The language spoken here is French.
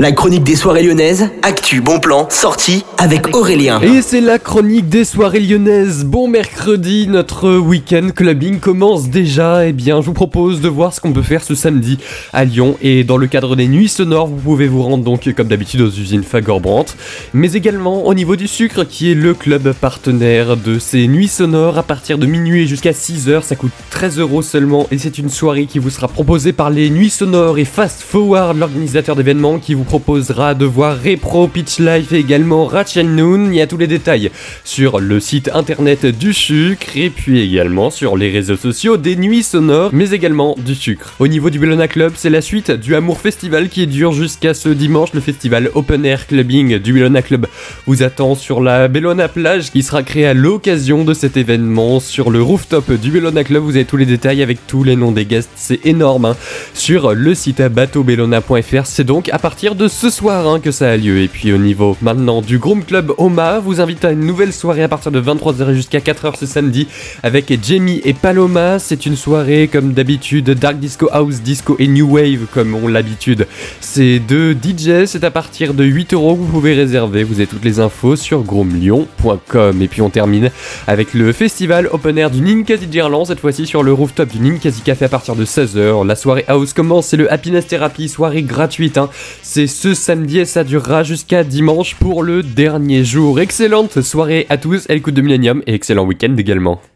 La chronique des soirées lyonnaises, actu, bon plan, sortie avec Aurélien. Et c'est la chronique des soirées lyonnaises. Bon mercredi, notre week-end clubbing commence déjà. Eh bien, je vous propose de voir ce qu'on peut faire ce samedi à Lyon. Et dans le cadre des nuits sonores, vous pouvez vous rendre donc comme d'habitude aux usines Fagor-Brandt. Mais également au niveau du sucre, qui est le club partenaire de ces nuits sonores à partir de minuit jusqu'à 6h. Ça coûte 13 euros seulement. Et c'est une soirée qui vous sera proposée par les nuits sonores et Fast Forward, l'organisateur d'événements qui vous proposera de voir Repro Pitch Life et également Ratchet Noon. Il y a tous les détails sur le site internet du sucre et puis également sur les réseaux sociaux des nuits sonores, mais également du sucre. Au niveau du Bellona Club, c'est la suite du Amour Festival qui dure jusqu'à ce dimanche. Le festival Open Air Clubbing du Bellona Club vous attend sur la Bellona Plage qui sera créée à l'occasion de cet événement. Sur le rooftop du Bellona Club, vous avez tous les détails avec tous les noms des guests. C'est énorme. Hein. Sur le site bateaubellona.fr, c'est donc à partir de de ce soir hein, que ça a lieu. Et puis au niveau maintenant du Groom Club Oma, vous invite à une nouvelle soirée à partir de 23h jusqu'à 4h ce samedi avec Jamie et Paloma. C'est une soirée comme d'habitude Dark Disco House, Disco et New Wave comme on l'habitude. C'est de DJ, c'est à partir de 8 euros que vous pouvez réserver. Vous avez toutes les infos sur groomlyon.com. Et puis on termine avec le festival open air du Ninkasi Gerland, cette fois-ci sur le rooftop du Ninkasi Café à partir de 16h. La soirée house commence, c'est le Happiness Therapy, soirée gratuite. Hein. Ce samedi et ça durera jusqu'à dimanche pour le dernier jour. Excellente soirée à tous, elle écoute de Millennium et excellent week-end également.